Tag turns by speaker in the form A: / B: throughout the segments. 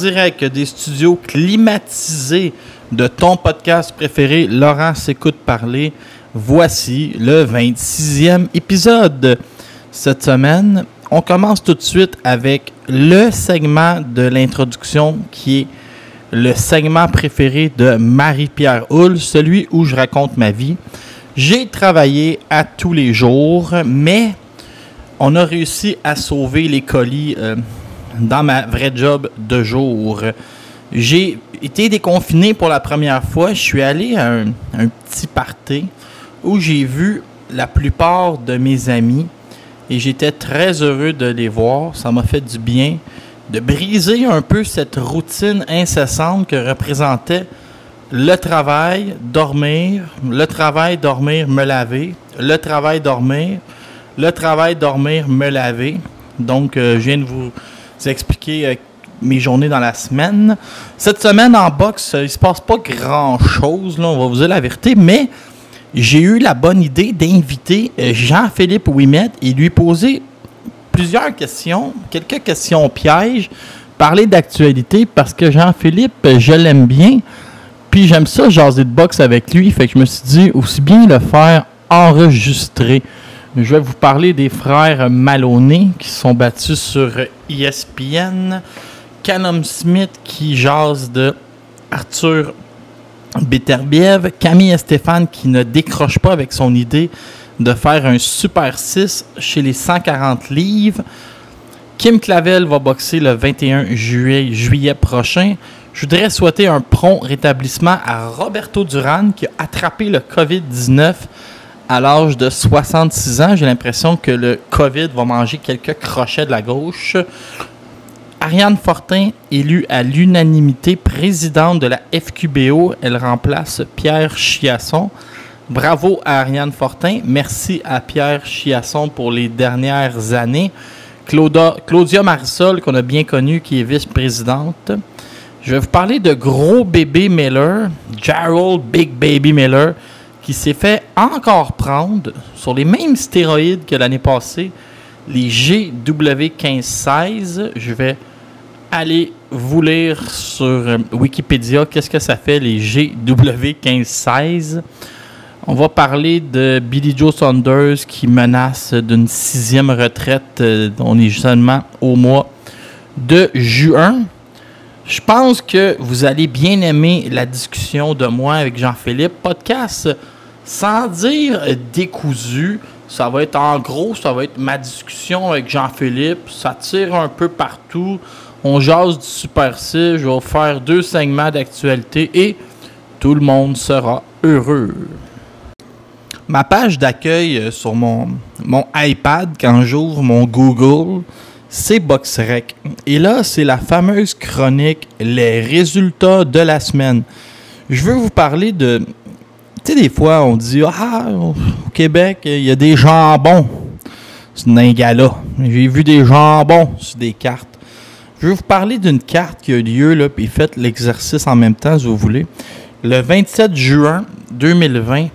A: direct des studios climatisés de ton podcast préféré, Laurent s'écoute parler. Voici le 26e épisode. Cette semaine, on commence tout de suite avec le segment de l'introduction qui est le segment préféré de Marie-Pierre Hull, celui où je raconte ma vie. J'ai travaillé à tous les jours, mais on a réussi à sauver les colis euh, dans ma vraie job de jour. J'ai été déconfiné pour la première fois. Je suis allé à un, petit party où j'ai vu la plupart de mes amis et j'étais très heureux de les voir. Ça m'a fait du bien de briser un peu cette routine incessante que représentait le travail, dormir, le travail, dormir, me laver, le travail, dormir, le travail, dormir, me laver. Donc, euh, je viens de vous expliquer euh, mes journées dans la semaine. Cette semaine en boxe, il se passe pas grand-chose, on va vous dire la vérité, mais j'ai eu la bonne idée d'inviter euh, Jean-Philippe Ouimet et lui poser plusieurs questions, quelques questions pièges, parler d'actualité parce que Jean-Philippe, je l'aime bien. Puis j'aime ça jaser de boxe avec lui, fait que je me suis dit aussi bien le faire enregistrer. Je vais vous parler des frères Maloney qui sont battus sur ESPN. Callum Smith qui jase de Arthur Beterbiev. Camille Stéphane qui ne décroche pas avec son idée de faire un Super 6 chez les 140 livres. Kim Clavel va boxer le 21 juillet, juillet prochain. Je voudrais souhaiter un prompt rétablissement à Roberto Duran qui a attrapé le COVID-19 à l'âge de 66 ans. J'ai l'impression que le COVID va manger quelques crochets de la gauche. Ariane Fortin, élue à l'unanimité présidente de la FQBO, elle remplace Pierre Chiasson. Bravo à Ariane Fortin. Merci à Pierre Chiasson pour les dernières années. Claudia, Marisol, qu'on a bien connue, qui est vice-présidente. Je vais vous parler de gros bébé Miller, Gerald Big Baby Miller, qui s'est fait encore prendre sur les mêmes stéroïdes que l'année passée, les GW1516. Je vais aller vous lire sur euh, Wikipédia qu'est-ce que ça fait les GW1516. On va parler de Billy Joe Saunders qui menace d'une sixième retraite. Euh, on est seulement au mois de juin. Je pense que vous allez bien aimer la discussion de moi avec Jean-Philippe. Podcast sans dire décousu. Ça va être en gros, ça va être ma discussion avec Jean-Philippe. Ça tire un peu partout. On jase du Super 6. Je vais faire deux segments d'actualité et tout le monde sera heureux. Ma page d'accueil sur mon, mon iPad, quand j'ouvre mon Google, c'est BoxRec. Et là, c'est la fameuse chronique Les résultats de la semaine. Je veux vous parler de. Tu sais, des fois, on dit Ah, au Québec, il y a des jambons. C'est un gala. J'ai vu des jambons sur des cartes. Je veux vous parler d'une carte qui a lieu, là, puis faites l'exercice en même temps, si vous voulez. Le 27 juin 2020,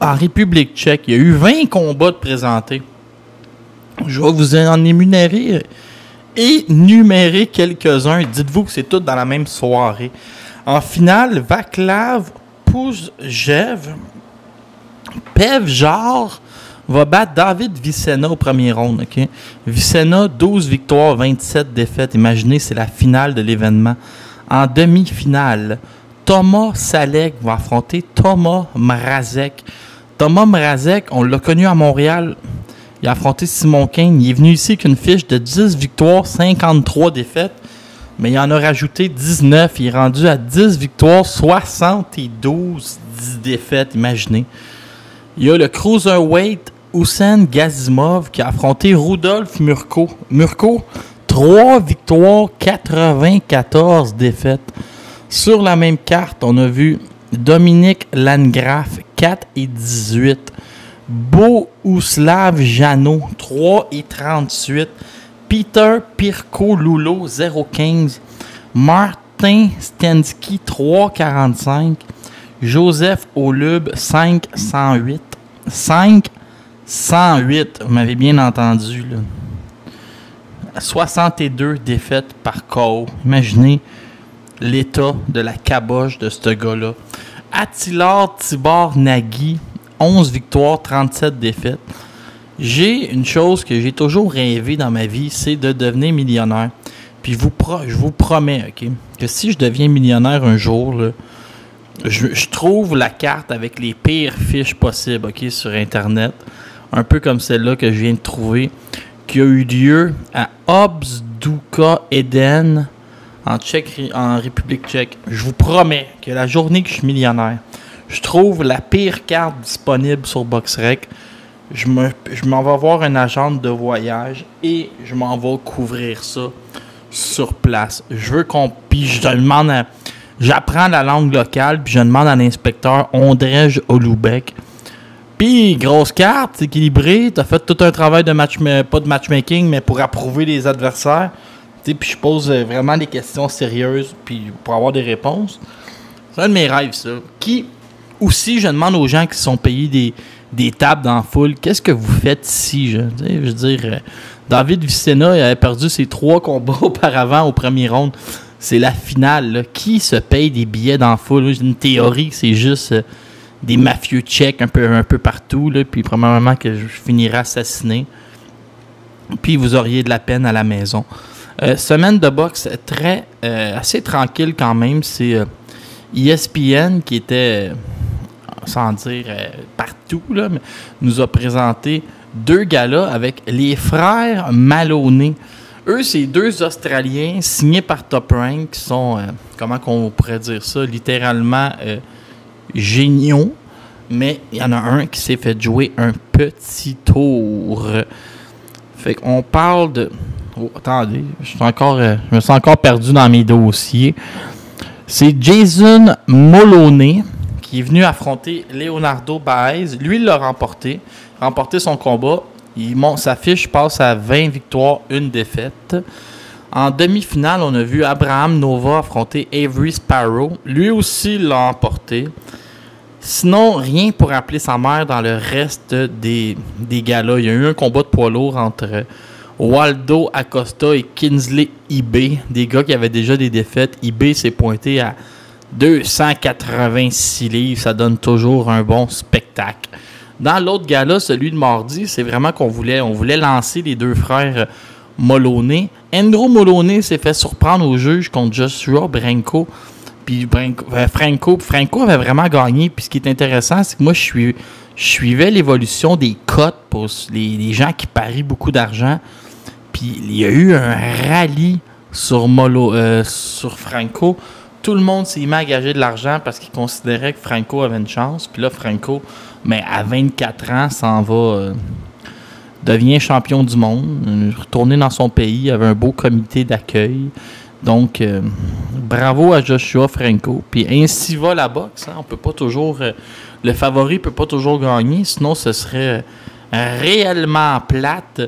A: en République tchèque, il y a eu 20 combats de présentés. Je vais vous en énumérer, énumérer quelques-uns. Dites-vous que c'est tout dans la même soirée. En finale, Vaclav Pouzjev, Pevjar va battre David Vicena au premier round. Vicena, 12 victoires, 27 défaites. Imaginez, c'est la finale de l'événement. En demi-finale, Thomas Salek va affronter Thomas Mrazek. Thomas Mrazek, on l'a connu à Montréal il a affronté Simon Kane. Il est venu ici avec une fiche de 10 victoires, 53 défaites. Mais il en a rajouté 19. Il est rendu à 10 victoires, 72 défaites. Imaginez. Il y a le Cruiserweight Hussein Gazimov qui a affronté Rudolf Murko. Murko, 3 victoires, 94 défaites. Sur la même carte, on a vu Dominique Landgraf, 4 et 18. Bouslav Jano, 3 et 38. Peter Pirko Lulo, 0,15. Martin Stensky, 3,45. Joseph Olub, 5,108. 5,108. Vous m'avez bien entendu, là. 62 défaites par KO. Imaginez l'état de la caboche de ce gars-là. Attilard Tibor Nagui, 11 victoires, 37 défaites. J'ai une chose que j'ai toujours rêvé dans ma vie, c'est de devenir millionnaire. Puis je vous, promets, OK, que si je deviens millionnaire un jour, je, trouve la carte avec les pires fiches possibles, sur Internet. Un peu comme celle-là que je viens de trouver, qui a eu lieu à Obsduka Eden, en, Tchèque, en République tchèque. Je vous promets que la journée que je suis millionnaire, je trouve la pire carte disponible sur BoxRec. Je m'en je vais voir un agent de voyage et je m'en vais couvrir ça sur place. Je veux qu'on. Puis je demande J'apprends la langue locale, puis je demande à l'inspecteur Ondrej Olubec. Puis, grosse carte, équilibrée, t'as fait tout un travail de match, pas de matchmaking, mais pour approuver les adversaires. Puis je pose euh, vraiment des questions sérieuses, puis pour avoir des réponses. C'est un de mes rêves, ça. Qui, aussi, je demande aux gens qui sont payés des, des tables dans la foule, qu'est-ce que vous faites ici? Je, veux dire, euh, David Vicena avait perdu ses trois combats auparavant au premier round. C'est la finale. Qui se paye des billets dans la foule? Une théorie c'est juste euh, des mafieux tchèques un peu, un peu partout. Là, puis probablement que je finirai assassiné. Puis vous auriez de la peine à la maison. Euh, semaine de boxe très assez tranquille quand même. C'est ESPN qui était, sans dire nous a présenté deux galas avec les frères Maloney. Eux, c'est deux Australiens signés par Top Rank qui sont, euh, comment qu'on pourrait dire ça, littéralement euh, géniaux. Mais il y en a un qui s'est fait jouer un petit tour. Fait qu'on parle de. Oh, attendez, je, suis encore, euh, je me sens encore perdu dans mes dossiers. C'est Jason Moloney qui est venu affronter Leonardo Baez. Lui, il l'a remporté remporté son combat. Il sa fiche passe à 20 victoires, une défaite. En demi-finale, on a vu Abraham Nova affronter Avery Sparrow. Lui aussi l'a emporté. Sinon, rien pour appeler sa mère dans le reste des, des galas. Il y a eu un combat de poids lourd entre Waldo Acosta et Kinsley eBay, des gars qui avaient déjà des défaites. eBay s'est pointé à 286 livres. Ça donne toujours un bon spectacle. Dans l'autre gala, celui de mardi, c'est vraiment qu'on voulait, on voulait lancer les deux frères Moloney. Andrew Moloney s'est fait surprendre au juge contre Joshua Branco. Puis euh, Franco, Franco avait vraiment gagné. Puis ce qui est intéressant, c'est que moi, je, suis, suivais l'évolution des cotes pour les, gens qui parient beaucoup d'argent. Puis il y a eu un rallye sur, euh, sur Franco. Tout le monde s'est mis à gager de l'argent parce qu'il considérait que Franco avait une chance. Puis là, Franco mais à 24 ans, s'en va, euh, devient champion du monde, euh, retourner dans son pays, avait un beau comité d'accueil. Donc, euh, bravo à Joshua Franco. Puis ainsi va la boxe. Hein. On peut pas toujours. le favori peut pas toujours gagner, sinon ce serait réellement plate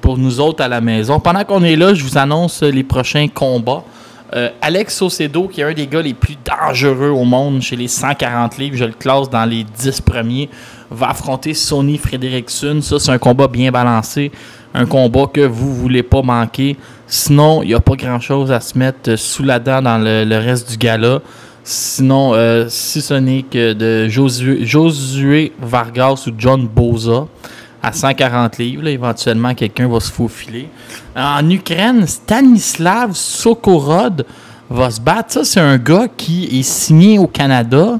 A: pour nous autres à la maison. Pendant qu'on est là, je vous annonce les prochains combats. Euh, Alex Saucedo, qui est un des gars les plus dangereux au monde chez les 140 livres, je le classe dans les 10 premiers, va affronter Sonny Frederickson. Ça, c'est un combat bien balancé, un combat que vous voulez pas manquer. Sinon, il n'y a pas grand-chose à se mettre sous la dent dans le, reste du gala. Sinon, euh, si ce que de Josué, Josué Vargas ou John Boza à 140 livres. éventuellement, quelqu'un va se faufiler. En Ukraine, Stanislav Sokorod va se battre. Ça, c'est un gars qui est signé au Canada,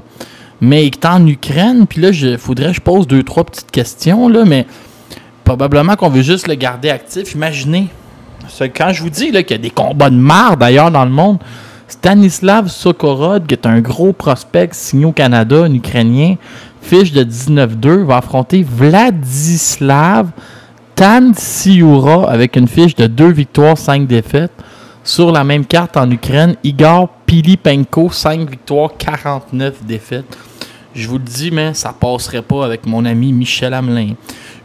A: mais qui est en Ukraine. Puis là, il faudrait que je pose deux, trois petites questions, là, mais probablement qu'on veut juste le garder actif. Imaginez. Quand je vous dis qu'il y a des combats de marre d'ailleurs dans le monde, Stanislav Sokorod, qui est un gros prospect signé au Canada, un Ukrainien, fiche de 19-2, va affronter Vladislav Tansiura avec une fiche de 2 victoires, 5 défaites. Sur la même carte en Ukraine, Igor Pilipenko, 5 victoires, 49 défaites. Je vous le dis, mais ça passerait pas avec mon ami Michel Hamelin.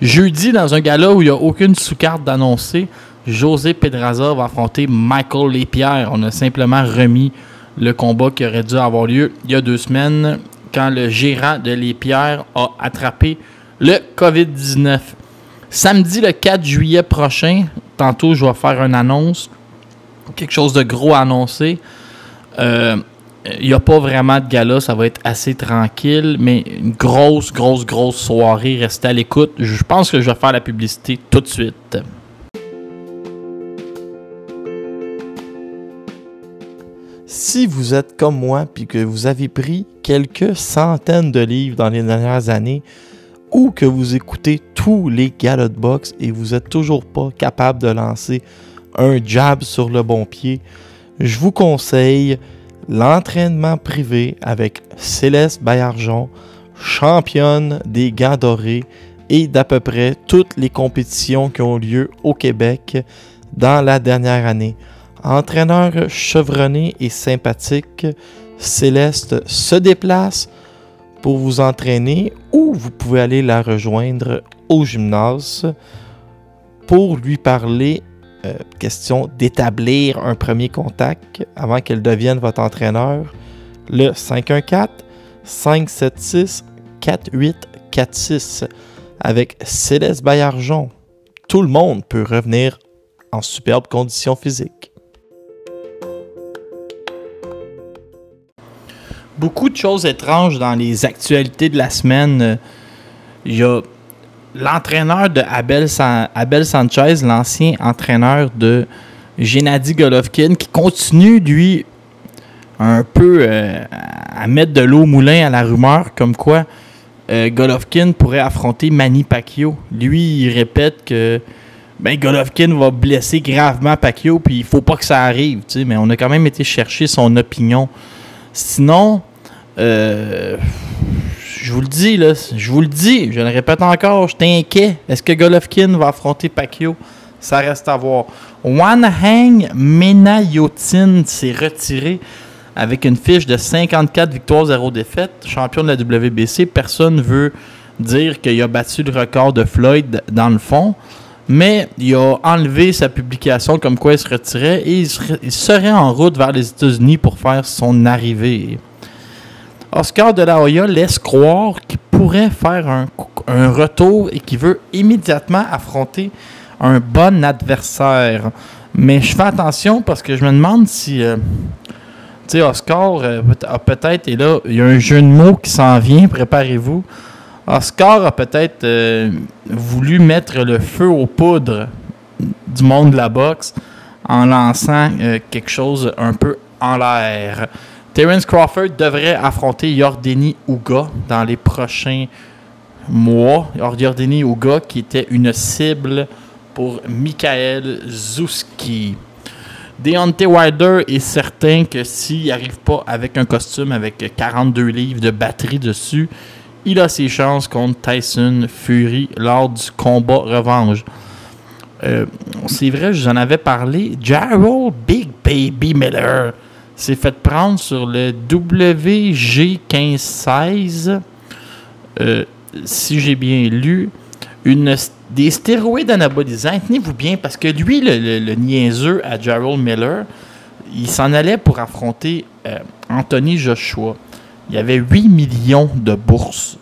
A: Jeudi, dans un gala où il n'y a aucune sous-carte d'annoncer, José Pedraza va affronter Michael Lépierre. On a simplement remis le combat qui aurait dû avoir lieu il y a deux semaines quand le gérant de Les Pierres a attrapé le COVID-19. Samedi le 4 juillet prochain, tantôt, je vais faire une annonce, quelque chose de gros à annoncer. Euh, il n'y a pas vraiment de gala, ça va être assez tranquille, mais une grosse, grosse, grosse soirée. Restez à l'écoute. Je pense que je vais faire la publicité tout de suite. Si vous êtes comme moi puis que vous avez pris quelques centaines de livres dans les dernières années ou que vous écoutez tous les galas de boxe et vous n'êtes toujours pas capable de lancer un jab sur le bon pied, je vous conseille l'entraînement privé avec Céleste Bayarjon, championne des gants dorés et d'à peu près toutes les compétitions qui ont lieu au Québec dans la dernière année. Entraîneur chevronné et sympathique, Céleste se déplace pour vous entraîner ou vous pouvez aller la rejoindre au gymnase pour lui parler euh, question d'établir un premier contact avant qu'elle devienne votre entraîneur. Le 514-576-4846 avec Céleste Bayarjon. Tout le monde peut revenir en superbe condition physique. Beaucoup de choses étranges dans les actualités de la semaine. Il y a l'entraîneur de Abel, Abel Sanchez, l'ancien entraîneur de Gennady Golovkin, qui continue, lui, un peu euh, à mettre de l'eau au moulin à la rumeur, comme quoi euh, Golovkin pourrait affronter Manny Pacquiao. Lui, il répète que ben, Golovkin va blesser gravement Pacquiao, puis il faut pas que ça arrive, mais on a quand même été chercher son opinion. Sinon, euh, je vous le dis, je vous le dis, je le répète encore, je inquiet. Est-ce que Golovkin va affronter Pacquiao? Ça reste à voir. Wanhang Menayotin s'est retiré avec une fiche de 54 victoires, 0 défaites, champion de la WBC. Personne ne veut dire qu'il a battu le record de Floyd dans le fond, mais il a enlevé sa publication comme quoi il se retirait et il serait en route vers les États-Unis pour faire son arrivée. Oscar de la Hoya laisse croire qu'il pourrait faire un, retour et qu'il veut immédiatement affronter un bon adversaire. Mais je fais attention parce que je me demande si. Euh, Oscar euh, a peut-être. Et là, il y a un jeu de mots qui s'en vient, préparez-vous. Oscar a peut-être euh, voulu mettre le feu aux poudres du monde de la boxe en lançant quelque chose un peu en l'air. Terence Crawford devrait affronter Yordeni Uga dans les prochains mois. Yordeni Uga qui était une cible pour Michael Zuski. Deontay Wilder est certain que s'il n'arrive pas avec un costume avec 42 livres de batterie dessus, il a ses chances contre Tyson Fury lors du combat revanche. Euh, c'est vrai, je vous en avais parlé. Gerald Big Baby Miller s'est fait prendre sur le WG1516, euh, si j'ai bien lu, une, des stéroïdes anabolisants. Tenez-vous bien, parce que lui, le, niaiseux à Gerald Miller, il s'en allait pour affronter euh, Anthony Joshua. Il y avait 8 millions de bourses.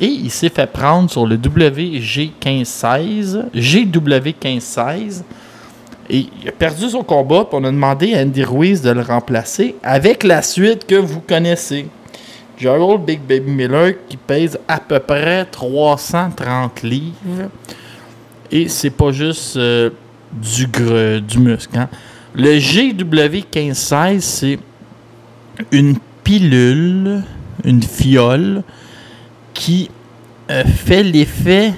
A: Et il s'est fait prendre sur le WG1516, GW1516, et il a perdu son combat, puis on a demandé à Andy Ruiz de le remplacer avec la suite que vous connaissez. Gerald Big Baby Miller qui pèse à peu près 330 livres. Et c'est pas juste euh, du, du muscle. Hein. Le GW1516, c'est une pilule, une fiole qui euh, fait l'effet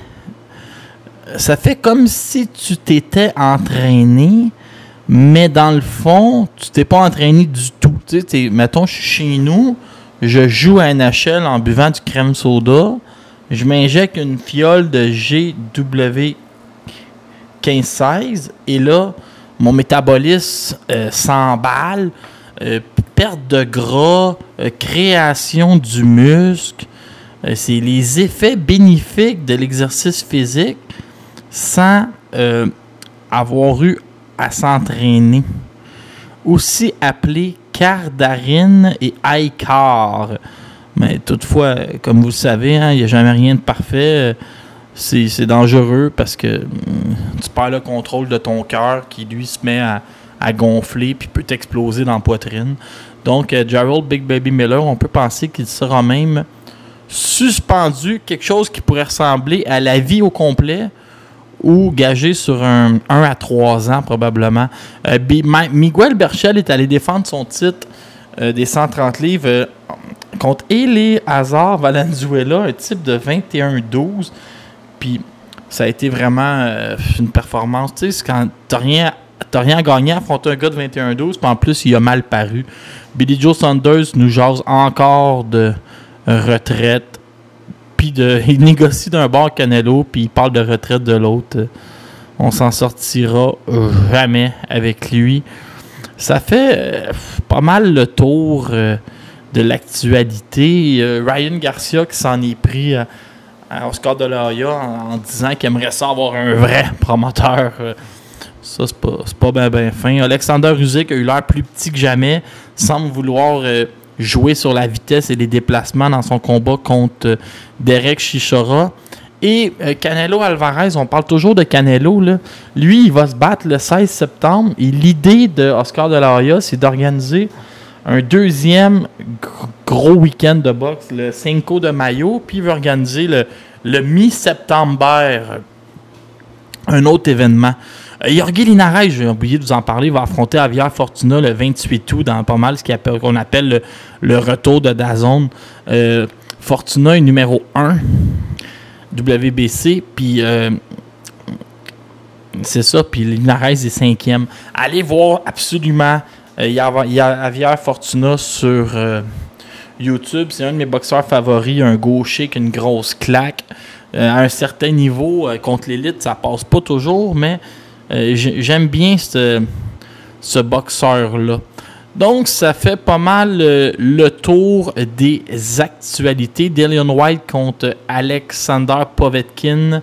A: ça fait comme si tu t'étais entraîné, mais dans le fond, tu t'es pas entraîné du tout. Tu sais, mettons, je suis chez nous, je joue à NHL en buvant du crème soda, je m'injecte une fiole de GW 15-16 et là, mon métabolisme euh, s'emballe, euh, perte de gras, euh, création du muscle. c'est les effets bénéfiques de l'exercice physique sans euh, avoir eu à s'entraîner. Aussi appelé cardarine et iCar. Mais toutefois, comme vous le savez, hein, il n'y a jamais rien de parfait. c'est dangereux parce que hum, tu perds le contrôle de ton cœur qui, lui, se met à, gonfler puis peut t'exploser dans la poitrine. Donc, euh, Gerald Big Baby Miller, on peut penser qu'il sera même suspendu, quelque chose qui pourrait ressembler à la vie au complet ou gagé sur un 1 à 3 ans probablement. Euh, Miguel Berchel est allé défendre son titre euh, des 130 livres contre Eli Hazard Valenzuela, un type de 21-12. Puis ça a été vraiment une performance. Tu sais, quand t'as rien, rien à gagner à affronter un gars de 21-12, puis en plus, il a mal paru. Billy Joe Saunders nous jase encore de retraite. Il négocie d'un bord Canelo, puis il parle de retraite de l'autre. On s'en sortira jamais avec lui. Ça fait euh, pas mal le tour euh, de l'actualité. Euh, Ryan Garcia qui s'en est pris à, Oscar de la en, en disant qu'il aimerait ça avoir un vrai promoteur. ça, c'est pas, pas bien fin. Alexander Usyk a eu l'air plus petit que jamais, semble vouloir jouer sur la vitesse et les déplacements dans son combat contre euh, Derek Chichora. Et euh, Canelo Alvarez, on parle toujours de Canelo. Lui, il va se battre le 16 septembre. Et l'idée de Oscar de la Hoya, c'est d'organiser un deuxième gros week-end de boxe, le Cinco de Mayo. Puis il veut organiser le, le mi-septembre un autre événement. Euh, Jorge Linares, j'ai oublié de vous en parler, va affronter Javier Fortuna le 28 août dans pas mal ce qu'on appelle le, retour de Dazone. Euh, Fortuna est numéro 1 WBC, puis euh, c'est ça, puis Linares est cinquième. Allez voir absolument a, Javier Fortuna sur YouTube. C'est un de mes boxeurs favoris, un gaucher qui a une grosse claque. à un certain niveau, contre l'élite, ça passe pas toujours, mais euh, j'aime bien ce, boxeur-là. Donc, ça fait pas mal euh, le tour des actualités. Dillian White contre Alexander Povetkin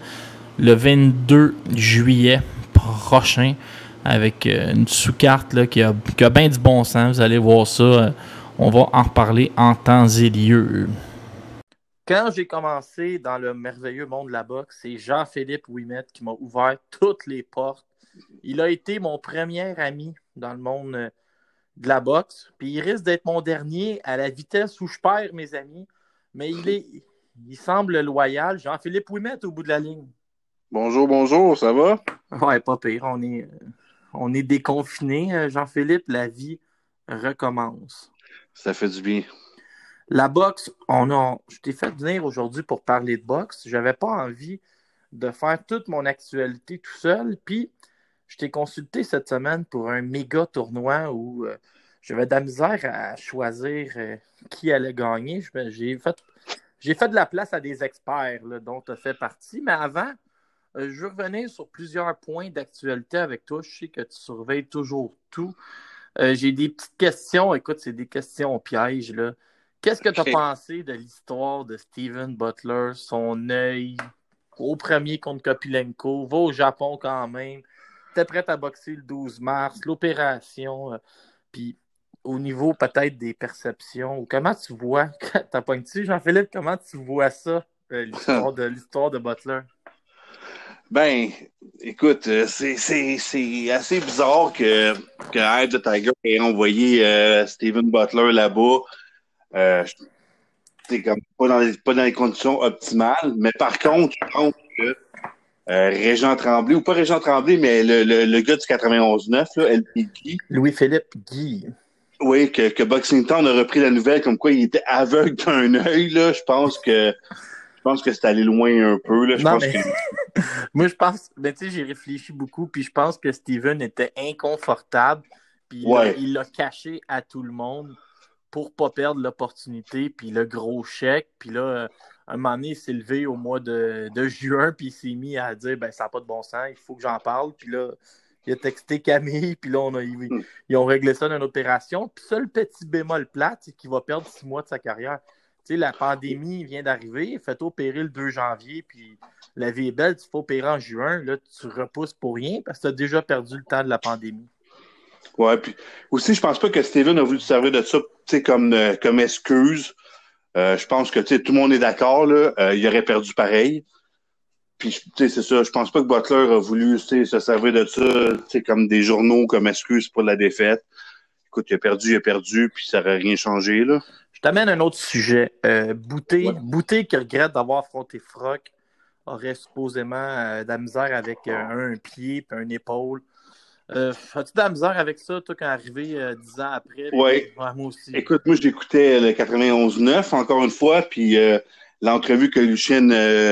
A: le 22 juillet prochain avec euh, une sous-carte qui a, qui a bien du bon sens. Vous allez voir ça. On va en reparler en temps et lieu.
B: Quand j'ai commencé dans le merveilleux monde de la boxe, c'est Jean-Philippe Ouimet qui m'a ouvert toutes les portes il a été mon premier ami dans le monde euh, de la boxe. Puis il risque d'être mon dernier à la vitesse où je perds mes amis. Mais il est. Il semble loyal. Jean-Philippe Ouimet au bout de la ligne.
C: Bonjour, bonjour, ça va?
B: Ouais, pas pire. On est, on est déconfiné, euh, Jean-Philippe. La vie recommence.
C: Ça fait du bien.
B: La boxe, on a, je t'ai fait venir aujourd'hui pour parler de boxe. J'avais pas envie de faire toute mon actualité tout seul. Puis je t'ai consulté cette semaine pour un méga tournoi où euh, j'avais de la misère à choisir euh, qui allait gagner. J'ai fait, fait de la place à des experts dont tu as fait partie. Mais avant, euh, je veux revenir sur plusieurs points d'actualité avec toi. Je sais que tu surveilles toujours tout. J'ai des petites questions. Écoute, c'est des questions pièges. Qu'est-ce que tu as pensé de l'histoire de Steven Butler, son œil au premier contre Kopilenko, va au Japon quand même, t'es prêt à boxer le 12 mars, l'opération, euh, puis au niveau peut-être des perceptions, comment tu vois, t'as dessus, Jean-Philippe, comment tu vois ça, euh, l'histoire de de Butler?
C: Ben, écoute, euh, c'est assez bizarre que, que Eye the Tiger ait envoyé Steven Butler là-bas. c'est comme pas dans, pas dans les conditions optimales. Mais par contre, je pense que euh, Régent Tremblay, ou pas Régent Tremblay, mais le, le, le gars du 91-9, LP
B: Louis-Philippe Guy.
C: Oui, que, que Boxing Town a repris la nouvelle comme quoi il était aveugle d'un œil, là. Je pense que je pense que c'est allé loin un peu. Là. Je pense que...
B: Moi, je pense, ben, tu sais, j'ai réfléchi beaucoup, puis je pense que Steven était inconfortable, puis il l'a caché à tout le monde pour pas perdre l'opportunité, puis le gros chèque, puis là, un moment donné, il s'est levé au mois de, juin, puis il s'est mis à dire ben ça n'a pas de bon sens, il faut que j'en parle. Puis là, il a texté Camille, puis là, on a, hmm. ils, ont réglé ça dans une opération. Puis ça, le petit bémol plat, c'est qu'il va perdre six mois de sa carrière. Tu sais, la pandémie vient d'arriver, fait opérer le 2 janvier, puis la vie est belle, tu fais opérer en juin, là, tu repousses pour rien parce que tu as déjà perdu le temps de la pandémie.
C: Ouais, puis aussi, je pense pas que Steven a voulu se servir de ça comme, euh, comme excuse euh, je pense que tout le monde est d'accord, là, euh, il aurait perdu pareil. puis, c'est ça. Je pense pas que Butler a voulu se servir de ça comme des journaux, comme excuse pour la défaite. Écoute, il a perdu, il a perdu, puis ça n'aurait rien changé. Là.
A: Je t'amène un autre sujet. Bouté, Bouté qui regrette d'avoir affronté Frock aurait supposément de la misère avec un pied et un épaule. Euh, As-tu de la misère avec ça, toi, quand arrivé euh, dix ans après?
C: Oui. moi aussi? Écoute, moi, j'écoutais le 91-9, encore une fois, puis l'entrevue que Lucien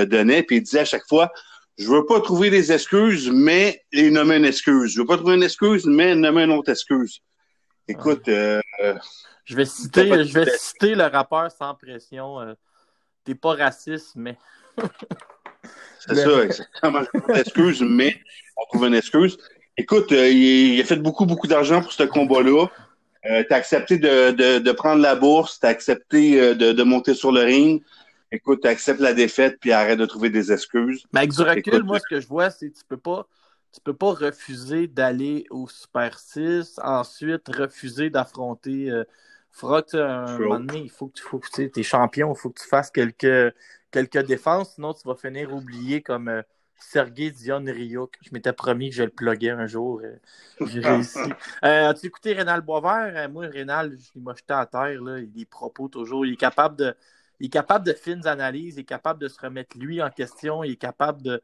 C: donnait, puis il disait à chaque fois Je veux pas trouver des excuses, mais il nommer une excuse. Je veux pas trouver une excuse, mais nommer une autre excuse. Écoute.
A: je vais citer, je vais citer le rappeur sans pression. T'es pas raciste, mais.
C: C'est ça, exactement. Une excuse, mais on trouve une excuse. Écoute, euh, il, a fait beaucoup, beaucoup d'argent pour ce combat-là. Euh, tu as accepté de, de, de, prendre la bourse, tu as accepté euh, de, de, monter sur le ring. Écoute, tu acceptes la défaite puis arrête de trouver des excuses.
A: Mais avec du recul, moi, ce que je vois, c'est que tu peux pas tu peux pas refuser d'aller au Super 6, ensuite refuser d'affronter euh, Frock. Un moment donné, il faut que tu faut, es champion, il faut que tu fasses quelques quelques défenses, sinon tu vas finir oublié comme Sergei Dion Ryuk. Je m'étais promis que je le pluguais un jour. Euh, j'ai réussi. Euh, as-tu écouté Rénal Boisvert? moi, Rénal, je l'ai jeté à terre. Là. Il est propos toujours. Il est capable de. Il est capable de fines analyses, il est capable de se remettre lui en question, il est capable de,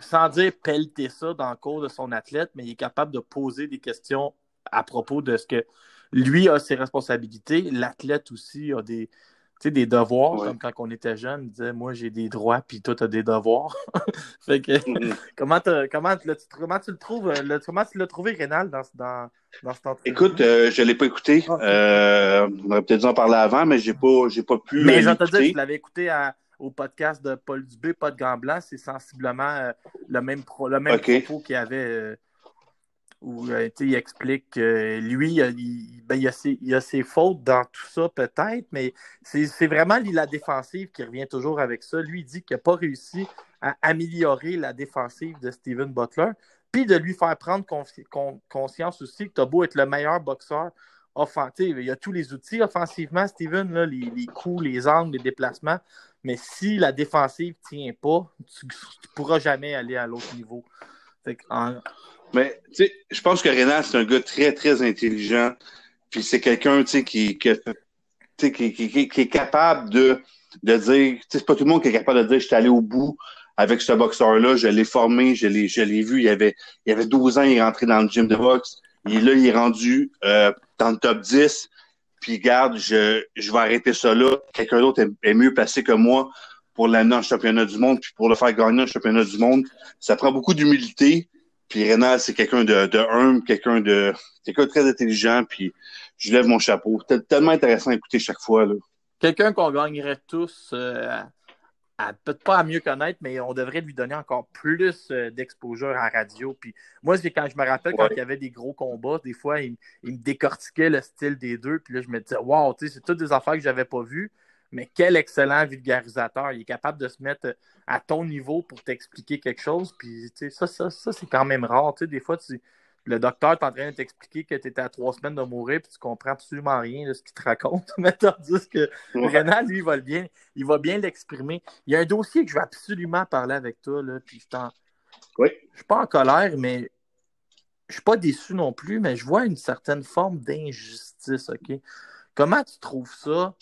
A: sans dire pelleter ça dans le cours de son athlète, mais il est capable de poser des questions à propos de ce que lui a ses responsabilités. L'athlète aussi a des, sais, des devoirs, comme quand on était jeune, disait Moi, j'ai des droits, puis toi, tu as des devoirs. fait que, mm-hmm. comment, comment, tu, comment, tu le trouves, le, comment tu l'as trouvé, Rénal, dans, dans, dans cet
C: entrevue? Écoute, euh, je ne l'ai pas écouté. Ah, euh, on aurait peut-être dû en parler avant, mais je n'ai pas, pas pu.
A: Mais je vais te dire, je l'avais écouté au podcast de Paul Dubé, Pas de gants blancs, c'est sensiblement euh, le même, le même propos qu'il y avait où euh, il explique que lui, ben, il, a ses, il, a ses, fautes dans tout ça, peut-être, mais c'est vraiment la défensive qui revient toujours avec ça. Lui, il dit qu'il n'a pas réussi à améliorer la défensive de Steven Butler, puis de lui faire prendre conscience aussi que tu as beau être le meilleur boxeur offensif. Il a tous les outils offensivement, Steven, là, les, coups, les angles, les déplacements. Mais si la défensive ne tient pas, tu ne pourras jamais aller à l'autre niveau. en,
C: mais, tu sais, je pense que Rénal, c'est un gars très, très intelligent. Puis c'est quelqu'un, tu sais, qui, qui, qui, qui, est capable de, de dire, c'est pas tout le monde qui est capable de dire, je suis allé au bout avec ce boxeur-là, je l'ai formé, je l'ai, je l'ai vu, il avait, il avait 12 ans, il est rentré dans le gym de boxe. Et là, il est rendu euh, dans le top 10. Puis garde, je, je vais arrêter ça là. Quelqu'un d'autre est, mieux passé que moi pour l'amener en championnat du monde, puis pour le faire gagner en championnat du monde. Ça prend beaucoup d'humilité. Puis Rénal, c'est quelqu'un de, de humble, quelqu'un de quelqu'un très intelligent, puis je lève mon chapeau. Tellement intéressant à écouter chaque fois.
A: Quelqu'un qu'on gagnerait tous euh, à, peut-être pas à mieux connaître, mais on devrait lui donner encore plus euh, d'exposure en radio. Puis moi, c'est quand je me rappelle quand il y avait des gros combats, des fois, il, il, me décortiquait le style des deux, puis là, je me disais, wow, c'est toutes des affaires que j'avais pas vues mais quel excellent vulgarisateur. Il est capable de se mettre à ton niveau pour t'expliquer quelque chose. Puis, ça, ça, ça c'est quand même rare. des fois, le docteur est en train de t'expliquer que tu étais à trois semaines de mourir puis tu comprends absolument rien de ce qu'il te raconte. Mais tandis que ouais. lui, il va, bien, il va bien l'exprimer. Il y a un dossier que je veux absolument parler avec toi. Là, puis je
C: oui.
A: Je suis pas en colère, mais je suis pas déçu non plus, mais je vois une certaine forme d'injustice, OK? Comment tu trouves ça?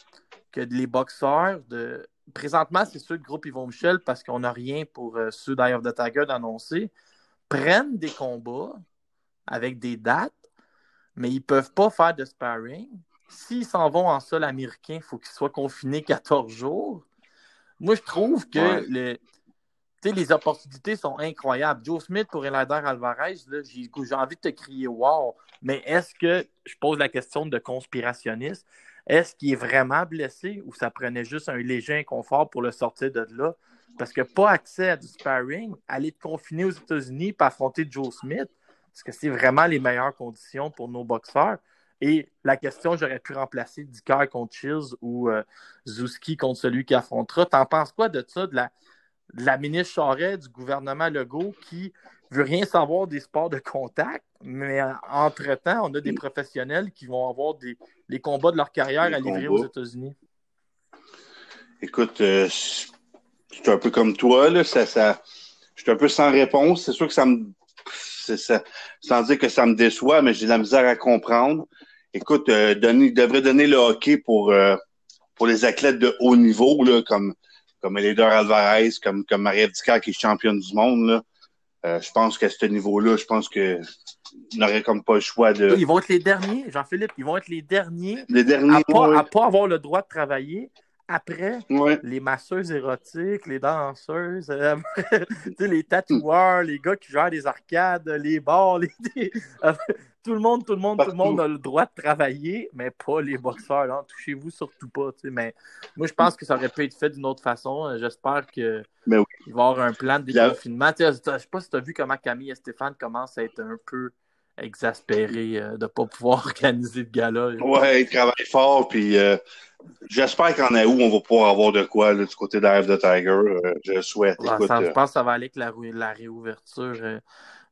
A: Que les boxeurs de. Présentement, c'est ceux de groupe Yvon Michel parce qu'on n'a rien pour euh, ceux d'Eye of the Tiger d'annoncer. Prennent des combats avec des dates, mais ils ne peuvent pas faire de sparring. S'ils s'en vont en sol américain, il faut qu'ils soient confinés 14 jours. Moi, je trouve que les opportunités sont incroyables. Joe Smith pour Elader Alvarez, j'ai envie de te crier wow, mais est-ce que, je pose la question de conspirationniste, est-ce qu'il est vraiment blessé ou ça prenait juste un léger inconfort pour le sortir de là? Parce que pas accès à du sparring, aller te confiner aux États-Unis et affronter Joe Smith, est-ce que c'est vraiment les meilleures conditions pour nos boxeurs? Et la question, j'aurais pu remplacer Dicker contre Chills ou euh, Zuski contre celui qui affrontera. T'en penses quoi de ça, de la, ministre Charret, du gouvernement Legault qui veut rien savoir des sports de contact, mais entre-temps, on a des professionnels qui vont avoir des, les combats de leur carrière à livrer aux États-Unis.
C: Écoute, euh, c'est un peu comme toi, là, ça, ça, je suis un peu sans réponse. C'est sûr que ça me. Ça, sans dire que ça me déçoit, mais j'ai de la misère à comprendre. Écoute, euh, donner, il devrait donner le hockey pour, euh, pour les athlètes de haut niveau, là, comme, comme Alvarez, comme, comme Marie-Ève qui est championne du monde. Là. Euh, je pense qu'à ce niveau-là, je pense que n'aurait comme pas le choix de.
A: Ils vont être les derniers, Jean-Philippe, ils vont être les derniers,
C: les derniers
A: à pas, à pas avoir le droit de travailler après
C: ouais.
A: les masseuses érotiques, les danseuses, euh, les tatoueurs, les gars qui gèrent des arcades, les bars, les... Tout le monde, tout le monde, tout le monde a le droit de travailler, mais pas les boxeurs. Hein. Touchez-vous surtout pas. Mais moi, je pense que ça aurait pu être fait d'une autre façon. J'espère qu'il
C: oui.
A: va y avoir un plan de déconfinement. Je ne sais pas si tu as vu comment Camille et Stéphane commencent à être un peu exaspérés euh, de ne pas pouvoir organiser le gala.
C: Ouais, ils travaillent fort, puis euh, j'espère qu'en août, on va pouvoir avoir de quoi là, du côté d'Arf de Tiger. Euh, je souhaite.
A: Ouais,
C: Écoute,
A: ça, je pense que ça va aller avec la, la réouverture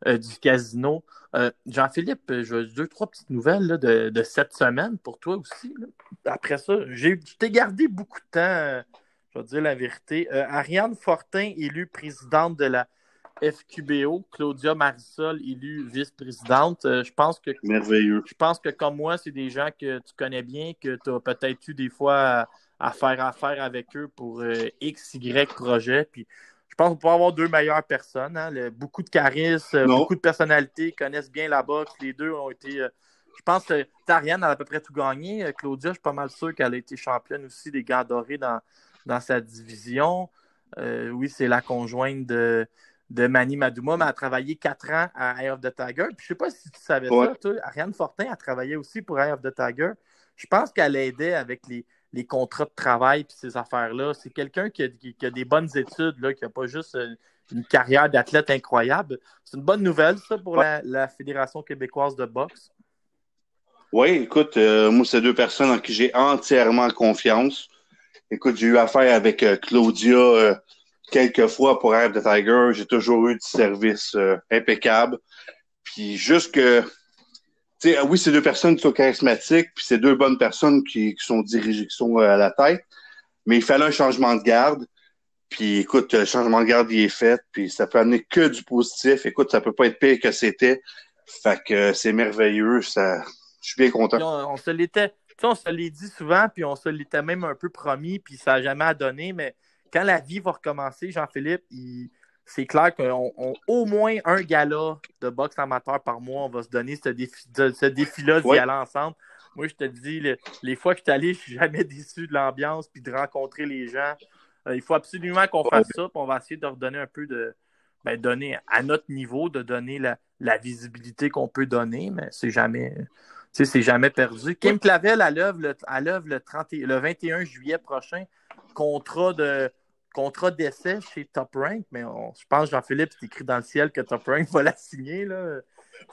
A: euh, euh, du casino. Euh, Jean-Philippe, je deux, trois petites nouvelles là, de, de, cette semaine pour toi aussi. Là. Après ça, j'ai, je t'ai gardé beaucoup de temps, euh, je vais te dire la vérité. Ariane Fortin, élue présidente de la FQBO, Claudia Marisol, élue vice-présidente. Euh, je pense que
C: merveilleux.
A: je pense que comme moi, c'est des gens que tu connais bien, que tu as peut-être eu des fois à, à, faire affaire avec eux pour euh, X, Y projet. Puis je pense qu'on peut avoir deux meilleures personnes. Hein, le, beaucoup de charisme,
C: Non.
A: beaucoup de personnalité, connaissent bien la boxe. Les deux ont été. euh, je pense que Tariane a à peu près tout gagné. Euh, Claudia, je suis pas mal sûr qu'elle a été championne aussi des gants dorés dans, dans sa division. Euh, oui, c'est la conjointe de, de Manny Madouma, mais elle a travaillé quatre ans à Eye of the Tiger. Puis je sais pas si tu savais
C: Ouais.
A: ça, toi, Ariane Fortin a travaillé aussi pour Eye of the Tiger. Je pense qu'elle aidait avec les, les contrats de travail et ces affaires-là. C'est quelqu'un qui a, qui- qui a des bonnes études, là, qui n'a pas juste euh, une carrière d'athlète incroyable. C'est une bonne nouvelle, ça, pour la, la Fédération québécoise de boxe.
C: Oui, écoute, euh, moi, c'est deux personnes en qui j'ai entièrement confiance. Écoute, j'ai eu affaire avec euh, Claudia euh, quelques fois pour Rêve de Tiger. J'ai toujours eu du service impeccable. Puis juste que, ah oui, c'est deux personnes qui sont charismatiques, puis c'est deux bonnes personnes qui, sont dirigées, qui sont euh, à la tête. Mais il fallait un changement de garde. Puis écoute, le changement de garde, il est fait, puis ça peut amener que du positif. Écoute, ça peut pas être pire que c'était. Fait que euh, c'est merveilleux. Ça, je suis bien content.
A: On, se l'était, on se l'est dit souvent, puis on se l'était même un peu promis, puis ça n'a jamais donné, mais quand la vie va recommencer, Jean-Philippe, il- c'est clair qu'au moins un gala de boxe amateur par mois, on va se donner ce défi, de- ce défi-là d'y
C: Ouais.
A: aller ensemble. Moi, je te dis, le- les fois que je suis allé, je suis jamais déçu de l'ambiance puis de rencontrer les gens. Euh, il faut absolument qu'on fasse ça, puis on va essayer de redonner un peu de. Ben, donner à notre niveau, de donner la, la visibilité qu'on peut donner, mais c'est jamais. Tu sais, c'est jamais perdu. Kim Clavel, à l'œuvre le, à l'œuvre le, 30 et- le 21 juillet prochain, contrat de contrat d'essai chez Top Rank, mais on- je pense, Jean-Philippe, c'est écrit dans le ciel que Top Rank va la signer. Là.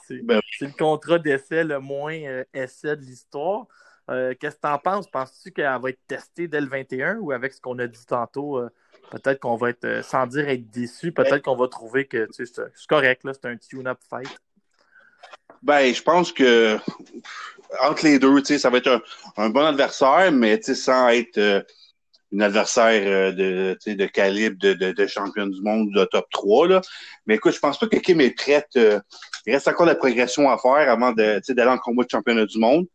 A: C'est,
C: Ben
A: c'est le contrat d'essai le moins euh, essai de l'histoire. Euh, qu'est-ce que tu en penses? Penses-tu qu'elle va être testée dès le 21 ou avec ce qu'on a dit tantôt, euh, peut-être qu'on va être, sans dire être déçu, peut-être qu'on va trouver que tu sais, c'est, correct, là, c'est un tune-up fight.
C: Ben, je pense que entre les deux, ça va être un, un bon adversaire, mais sans être euh, un adversaire euh, de, de calibre de, de, de champion du monde de top 3. Là. Mais écoute, je pense pas que Kim est prête. euh, il reste encore de la progression à faire avant d'aller en combat de championnat du monde.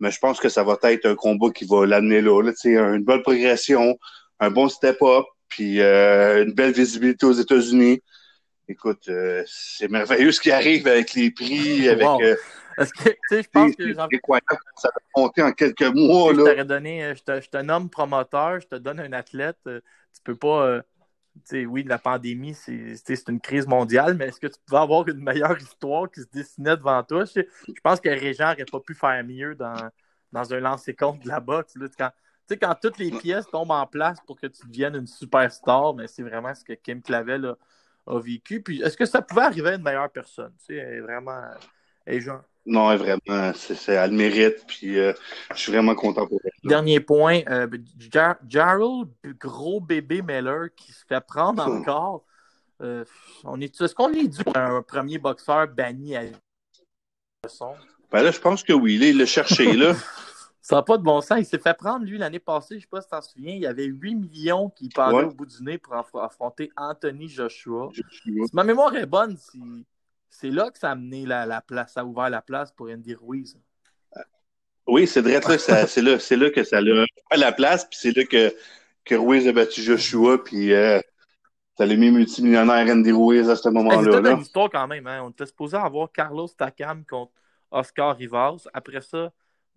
C: Mais je pense que ça va être un combat qui va l'amener là. là une bonne progression, un bon step-up, puis euh, une belle visibilité aux États-Unis. Écoute, euh, c'est merveilleux ce qui arrive avec les prix, avec
A: Wow.
C: euh,
A: que, tu sais, je pense que.
C: Ça va monter en quelques mois.
A: je
C: Là.
A: t'aurais donné, euh, je te, je te nomme promoteur, je te donne un athlète, tu peux pas, euh, tu sais, oui, la pandémie, c'est une crise mondiale, mais est-ce que tu pouvais avoir une meilleure histoire qui se dessinait devant toi? Je, je pense que Régent n'aurait pas pu faire mieux dans, dans un lancer compte de la boxe. Là, quand, tu sais, quand toutes les pièces tombent en place pour que tu deviennes une superstar, mais c'est vraiment ce que Kim Clavel a, a vécu. Puis est-ce que ça pouvait arriver à une meilleure personne? Tu sais, elle est vraiment. elle est genre-
C: Non, vraiment, c'est, elle le mérite. Puis euh, je suis vraiment content pour elle.
A: Dernier point, euh, Jarrell, gros bébé Miller, qui se fait prendre
C: Hmm.
A: encore. Euh, on est, est-ce qu'on est dû pour un premier boxeur banni à son?
C: Ben là, je pense que oui. Il l'a cherché. Là.
A: Ça n'a pas de bon sens. Il s'est fait prendre, lui, l'année passée, je ne sais pas si tu t'en souviens, il y avait 8 millions qui parlaient au bout du nez pour affronter Anthony Joshua. Si ma mémoire est bonne, c'est là que ça a amené la, place, ça a ouvert la place pour Andy Ruiz.
C: Oui, c'est vrai, c'est là, là, que ça a ouvert la place, puis c'est là que, que Ruiz a battu Joshua, puis euh, ça l'a mis multimillionnaire Andy Ruiz à ce moment-là.
A: C'est une histoire quand même. Hein? On était supposé avoir Carlos Takam contre Oscar Rivas. Après ça,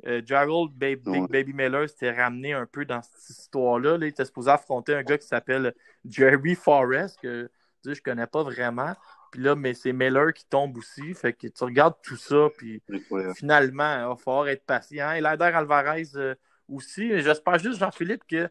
A: euh, Gerald Big Baby Miller s'était ramené un peu dans cette histoire-là. Il était supposé affronter un gars qui s'appelle Jerry Forrest, que je je connais pas vraiment. Puis là, mais c'est Miller qui tombe aussi. Fait que tu regardes tout ça, puis finalement, il va falloir être patient. Et Lader Alvarez euh, aussi. J'espère juste, Jean-Philippe, que.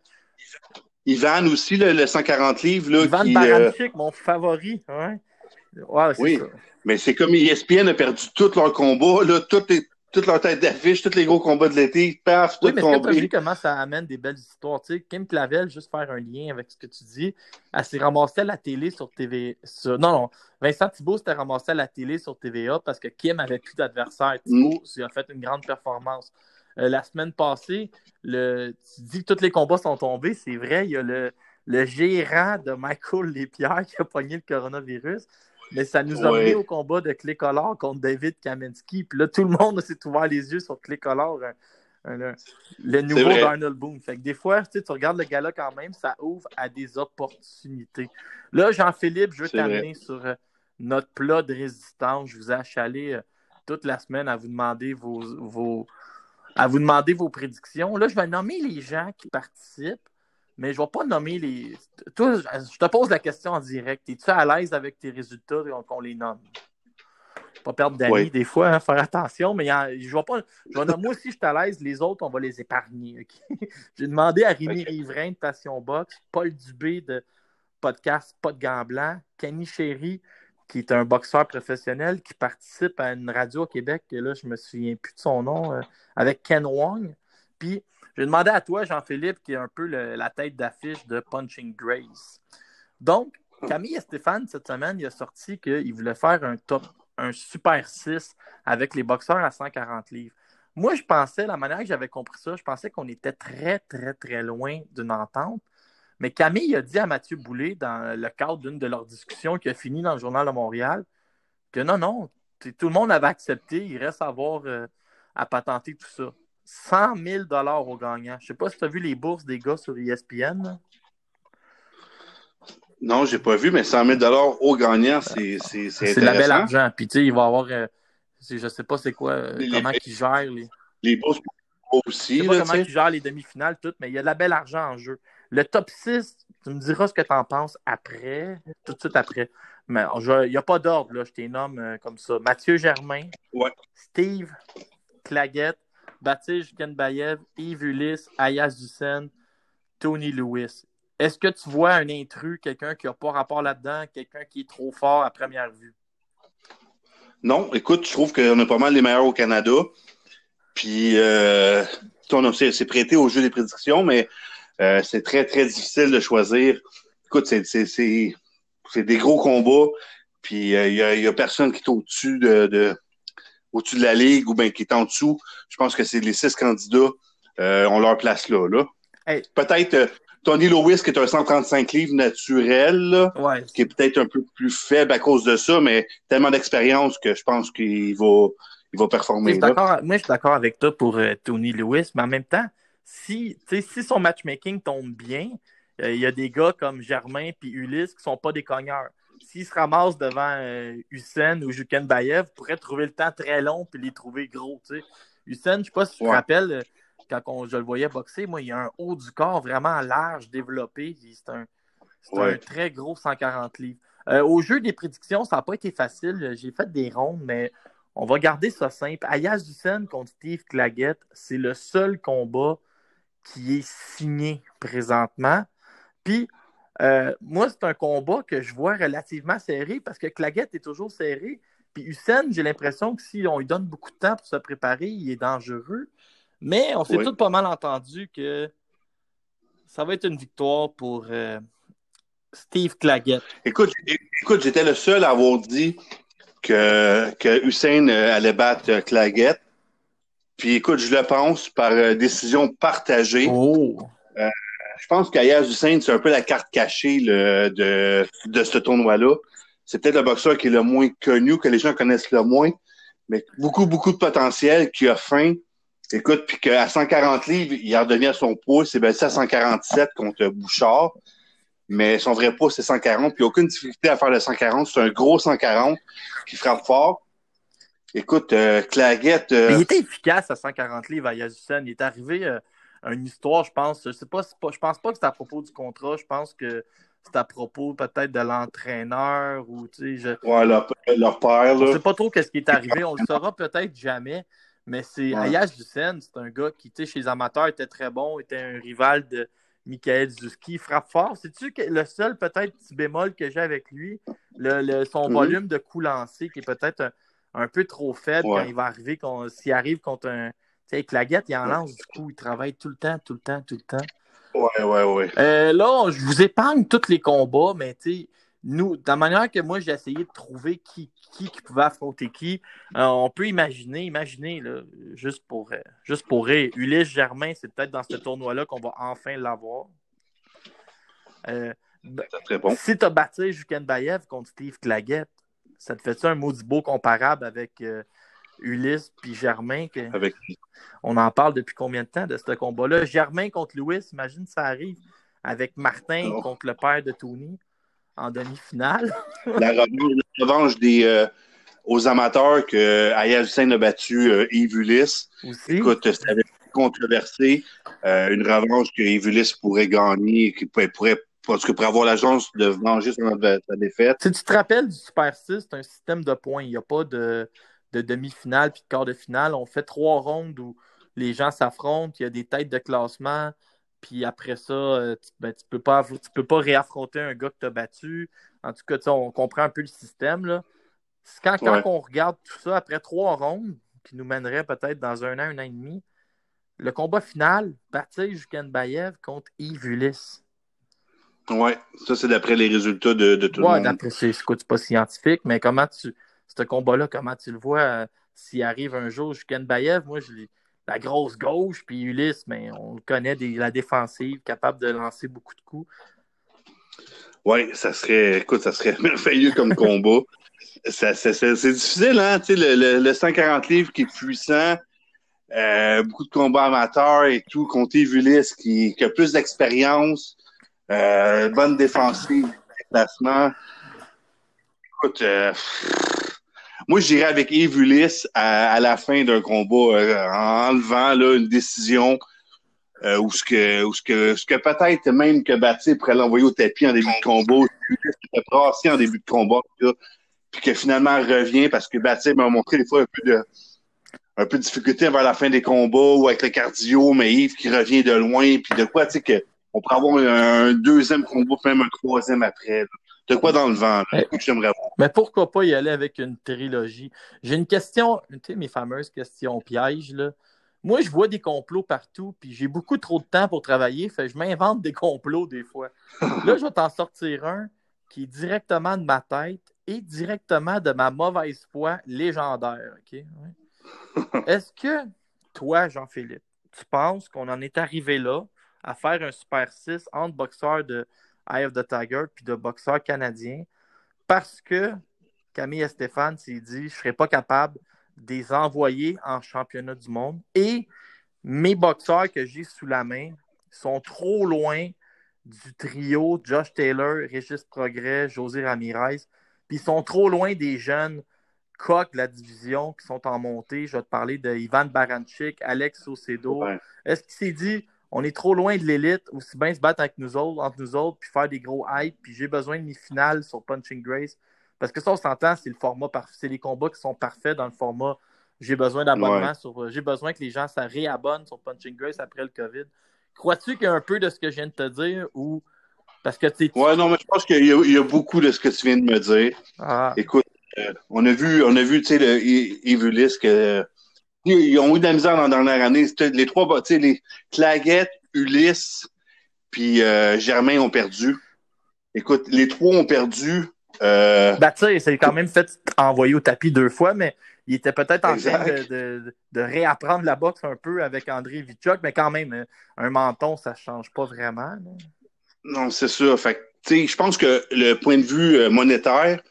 C: Ivan aussi, le 140 livres. Là,
A: Ivan
C: qui,
A: euh, mon favori. Ouais.
C: oui, mais c'est comme ESPN a perdu tout leur combat. Là, tout est toute leur tête d'affiche, tous les gros combats de l'été, paf, tout
A: oui, mais est-ce que tu as vu comment ça amène des belles histoires? Tu sais, Kim Clavel, juste faire un lien avec ce que tu dis, elle s'est ramassée à la télé sur TV. Non, non, Vincent Thibault s'était ramassé à la télé sur TVA parce que Kim avait plus d'adversaire. Thibault mm. a fait une grande performance. Euh, la semaine passée, le... tu dis que tous les combats sont tombés, c'est vrai, il y a le, le gérant de Michael Lespierre qui a pogné le coronavirus. Mais ça nous a mis au combat de Clay Collard contre David Kaminsky. Puis là, tout le monde s'est ouvert les yeux sur Clay Collard, le nouveau Darnell Boone. Fait que des fois, tu regardes le gars-là quand même, ça ouvre à des opportunités. Là, Jean-Philippe, je veux t'amener sur euh, notre plat de résistance. Je vous ai achalé euh, toute la semaine à vous demander vos, vos, à vous demander vos prédictions. Là, je vais nommer les gens qui participent mais je ne vais pas nommer les. Toi, je te pose la question en direct. Es-tu à l'aise avec tes résultats qu'on les nomme? Pas perdre d'amis des fois, hein, faire attention, mais je vais pas. moi aussi, je suis à l'aise. Les autres, on va les épargner. J'ai demandé à Rémi Riverain de Passion Box, Paul Dubé de podcast Pas de gants blancs, Kenny Chéry, qui est un boxeur professionnel qui participe à une radio au Québec, et là, je me souviens plus de son nom, euh, avec Ken Wong. Puis je vais demander à toi, Jean-Philippe, qui est un peu la tête d'affiche de Punching Grace. Donc, Camille et Stéphane, cette semaine, il a sorti qu'il voulait faire un top, un super 6 avec les boxeurs à 140 livres. Moi, je pensais, la manière que j'avais compris ça, je pensais qu'on était très, très, très loin d'une entente. Mais Camille a dit à Mathieu Boulay, dans le cadre d'une de leurs discussions qui a fini dans le Journal de Montréal, que non, non, tout le monde avait accepté, il reste à avoir euh, à patenter tout ça. 100 000 au gagnant. Je sais pas si tu as vu les bourses des gars sur ESPN.
C: Non, j'ai pas vu, mais 100 000 au gagnant, c'est C'est
A: de la belle argent. Puis, tu sais, il va avoir. Euh, je sais pas c'est quoi, euh, comment ils gèrent les.
C: Les bourses aussi.
A: Je sais pas comment ils gèrent les demi-finales, tout, mais il y a de la belle argent en jeu. Le top 6, tu me diras ce que tu en penses après, tout de suite après. Mais il n'y a pas d'ordre, là, je t'ai nomme euh, comme ça. Mathieu Germain, Steve Claguette, Baptiste Genbayev, Yves Ulysse, Ayaz Hussein, Tony Lewis. Est-ce que tu vois un intrus, quelqu'un qui n'a pas rapport là-dedans, quelqu'un qui est trop fort à première vue?
C: Non, écoute, je trouve qu'on a pas mal les meilleurs au Canada. Puis, euh, on s'est prêté au jeu des prédictions, mais euh, c'est très, très difficile de choisir. Écoute, c'est des gros combats. Puis, il n'y a, personne qui est au-dessus de, au-dessus de la ligue ou bien qui est en dessous. Je pense que c'est les six candidats euh, ont leur place là. là. Peut-être euh, Tony Lewis, qui est un 135 livres naturel, qui est peut-être un peu plus faible à cause de ça, mais tellement d'expérience que je pense qu'il va, il va performer.
A: moi, je suis d'accord avec toi pour euh, Tony Lewis, mais en même temps, si, si son matchmaking tombe bien, il y a des gars comme Germain et Ulysse qui ne sont pas des cogneurs s'il se ramasse devant euh, Hussein ou Juken Bayev, pourrait trouver le temps très long puis les trouver gros. Tu sais. Hussein, je ne sais pas si tu te rappelles, euh, quand je le voyais boxer, moi, il a un haut du corps vraiment large, développé. C'est un, un, très gros 140 livres. Euh, au jeu des prédictions, ça n'a pas été facile. J'ai fait des rondes, mais on va garder ça simple. Ayaz Hussein contre Steve Claggett, c'est le seul combat qui est signé présentement. Puis, euh, moi, c'est un combat que je vois relativement serré parce que Claguette est toujours serré. Puis Hussein, j'ai l'impression que si on lui donne beaucoup de temps pour se préparer, il est dangereux. Mais on s'est tous pas mal entendu que ça va être une victoire pour euh, Steve Claguette.
C: Écoute, écoute j'étais le seul à avoir dit que, que Hussein euh, allait battre Claguette. Puis écoute, je le pense par décision partagée.
A: Oh!
C: Je pense qu'Ayaz Hussein, c'est un peu la carte cachée le, de, de ce tournoi-là. C'est peut-être le boxeur qui est le moins connu, que les gens connaissent le moins, mais beaucoup, beaucoup de potentiel, qui a faim. Écoute, puis qu'à 140 livres, il a redevenu à son poids. C'est baissé à 147 contre Bouchard. Mais son vrai poids, c'est 140. Puis aucune difficulté à faire le 140. C'est un gros 140 qui frappe fort. Écoute, euh, Claguette. euh,
A: il était efficace à 140 livres à Yazusen. Il est arrivé euh, une histoire, je pense. Je sais pas, c'est pas- je pense pas que c'est à propos du contrat. Je pense que c'est à propos peut-être de l'entraîneur ou tu sais, je,
C: ouais, leur, leur père,
A: On
C: là.
A: sait pas trop qu'est-ce qui est arrivé. On le saura peut-être jamais. Mais c'est
C: Ouais.
A: Ayaz Dussen, c'est un gars qui, tu sais, chez les amateurs, était très bon, était un rival de Michael Zuski. Il frappe fort. C'est-tu que le seul peut-être petit bémol que j'ai avec lui, le, le- son
C: Mhm.
A: volume de coups lancés qui est peut-être un, un peu trop faible
C: Ouais.
A: quand il va arriver, s'il arrive contre un. Tu sais, avec la guette, il en lance du coup. Il travaille tout le temps, tout le temps, tout le temps.
C: Ouais, ouais, ouais.
A: Euh, là, je vous épargne tous les combats, mais tu sais, nous, de la manière que moi j'ai essayé de trouver qui, qui, qui pouvait affronter qui, euh, on peut imaginer, imaginer, là, juste pour, euh, juste pour rire, Ulysse Germain, c'est peut-être dans ce tournoi-là qu'on va enfin l'avoir. Euh, ben,
C: bon.
A: si tu as battu Jukenbaev contre Steve Claggett, ça te fait-tu un maudit beau comparable avec Ulysse puis Germain? Que...
C: Avec...
A: On en parle depuis combien de temps de ce combat-là? Germain contre Louis, imagine ça arrive avec Martin
C: Oh.
A: contre le père de Tony en demi-finale.
C: la revanche, la revanche des, euh, aux amateurs que Ayaz Hussein a battu euh, Yves Ulysse.
A: aussi.
C: Écoute, été controversé. Euh, une revanche que Yves Ulysse pourrait gagner, qui pourrait, pourrait parce que pour avoir la chance de venger sa défaite.
A: Si tu te rappelles du Super 6, c'est un système de points. Il n'y a pas de, de demi-finale puis de quart de finale. On fait trois rondes où les gens s'affrontent. Il y a des têtes de classement. Puis après ça, euh, tu, ben, tu peux pas tu peux pas réaffronter un gars que tu as battu. En tout cas, on comprend un peu le système. Là. Quand, quand
C: Ouais.
A: on regarde tout ça, après trois rondes, qui nous mènerait peut-être dans un an, un an et demi, le combat final, Baptiste Jukenbaev contre Yves Ulysse.
C: Ouais, ça c'est d'après les résultats de, de tout
A: Ouais,
C: le monde.
A: d'après c'est quoi, c'est pas scientifique, mais comment tu. Ce combat-là, comment tu le vois euh, s'il arrive un jour jusqu'à Bayev, moi je la grosse gauche, puis Ulysse, mais on le connaît la défensive, capable de lancer beaucoup de coups.
C: Ouais, ça serait, écoute, ça serait merveilleux comme combat. C'est difficile, hein, le, le, le 140 livres qui est puissant, euh, beaucoup de combats amateurs et tout, Yves Ulysse qui, a plus d'expérience, euh, bonne défensive, déplacement. Écoute, euh, moi, j'irais avec Yves Ulysse à, à la fin d'un combat, euh, en enlevant là, une décision euh, où ce que, où ce que, ce que peut-être même que Baptiste pourrait l'envoyer au tapis en début de combat, Ulysse était brassé en début de combat, là, puis que finalement revient parce que Baptiste m'a montré des fois un peu de un peu de difficulté vers la fin des combats ou avec le cardio, mais Yves qui revient de loin, puis de quoi, tu sais, que on pourrait avoir un, deuxième combat, même un troisième après. là. De quoi dans le vent, là, j'aimerais.
A: Mais pourquoi pas y aller avec une trilogie? J'ai une question, tu sais, mes fameuses questions pièges, là. Moi, je vois des complots partout, puis j'ai beaucoup trop de temps pour travailler, fait je m'invente des complots des fois. Là, je vais t'en sortir un qui est directement de ma tête et directement de ma mauvaise foi légendaire? Ouais. Est-ce que toi, Jean-Philippe, tu penses qu'on en est arrivé là à faire un Super 6 entre boxeurs de Eye of the Tiger puis de boxeurs canadiens parce que Camille et Stéphane s'est dit je ne serais pas capable de les envoyer en championnat du monde et mes boxeurs que j'ai sous la main sont trop loin du trio Josh Taylor, Régis Progrès, José Ramirez, puis ils sont trop loin des jeunes coqs de la division qui sont en montée. Je vais te parler de Ivan Baranchik, Alex Ocedo.
C: Ouais.
A: Est-ce qu'il s'est dit on est trop loin de l'élite, aussi bien se battre avec nous autres, entre nous autres, puis faire des gros hype, puis j'ai besoin de mes finales sur Punching Grace. Parce que ça, on s'entend, c'est le format parfait. C'est les combats qui sont parfaits dans le format j'ai besoin d'abonnement
C: Ouais.
A: sur. J'ai besoin que les gens se réabonnent sur Punching Grace après le COVID. Crois-tu qu'il y a un peu de ce que je viens de te dire ou parce que tu.
C: Ouais, non, mais je pense qu'il y, a- il y a beaucoup de ce que tu viens de me dire.
A: Ah,
C: Écoute, euh, on a vu, on a vu, tu sais, le que euh, ils ont eu de la misère dans la dernière année. Les trois, tu sais, les Claguette, Ulysse, puis euh, Germain ont perdu. Écoute, les trois ont perdu. Euh,
A: Ben, tu sais, c'est quand même fait envoyer au tapis deux fois, mais il était peut-être en train de, de- de réapprendre la boxe un peu avec André Vichok, mais quand même, euh, un menton, ça change pas vraiment. là.
C: Non, c'est ça. Fait que, tu sais, je pense que le point de vue euh, monétaire,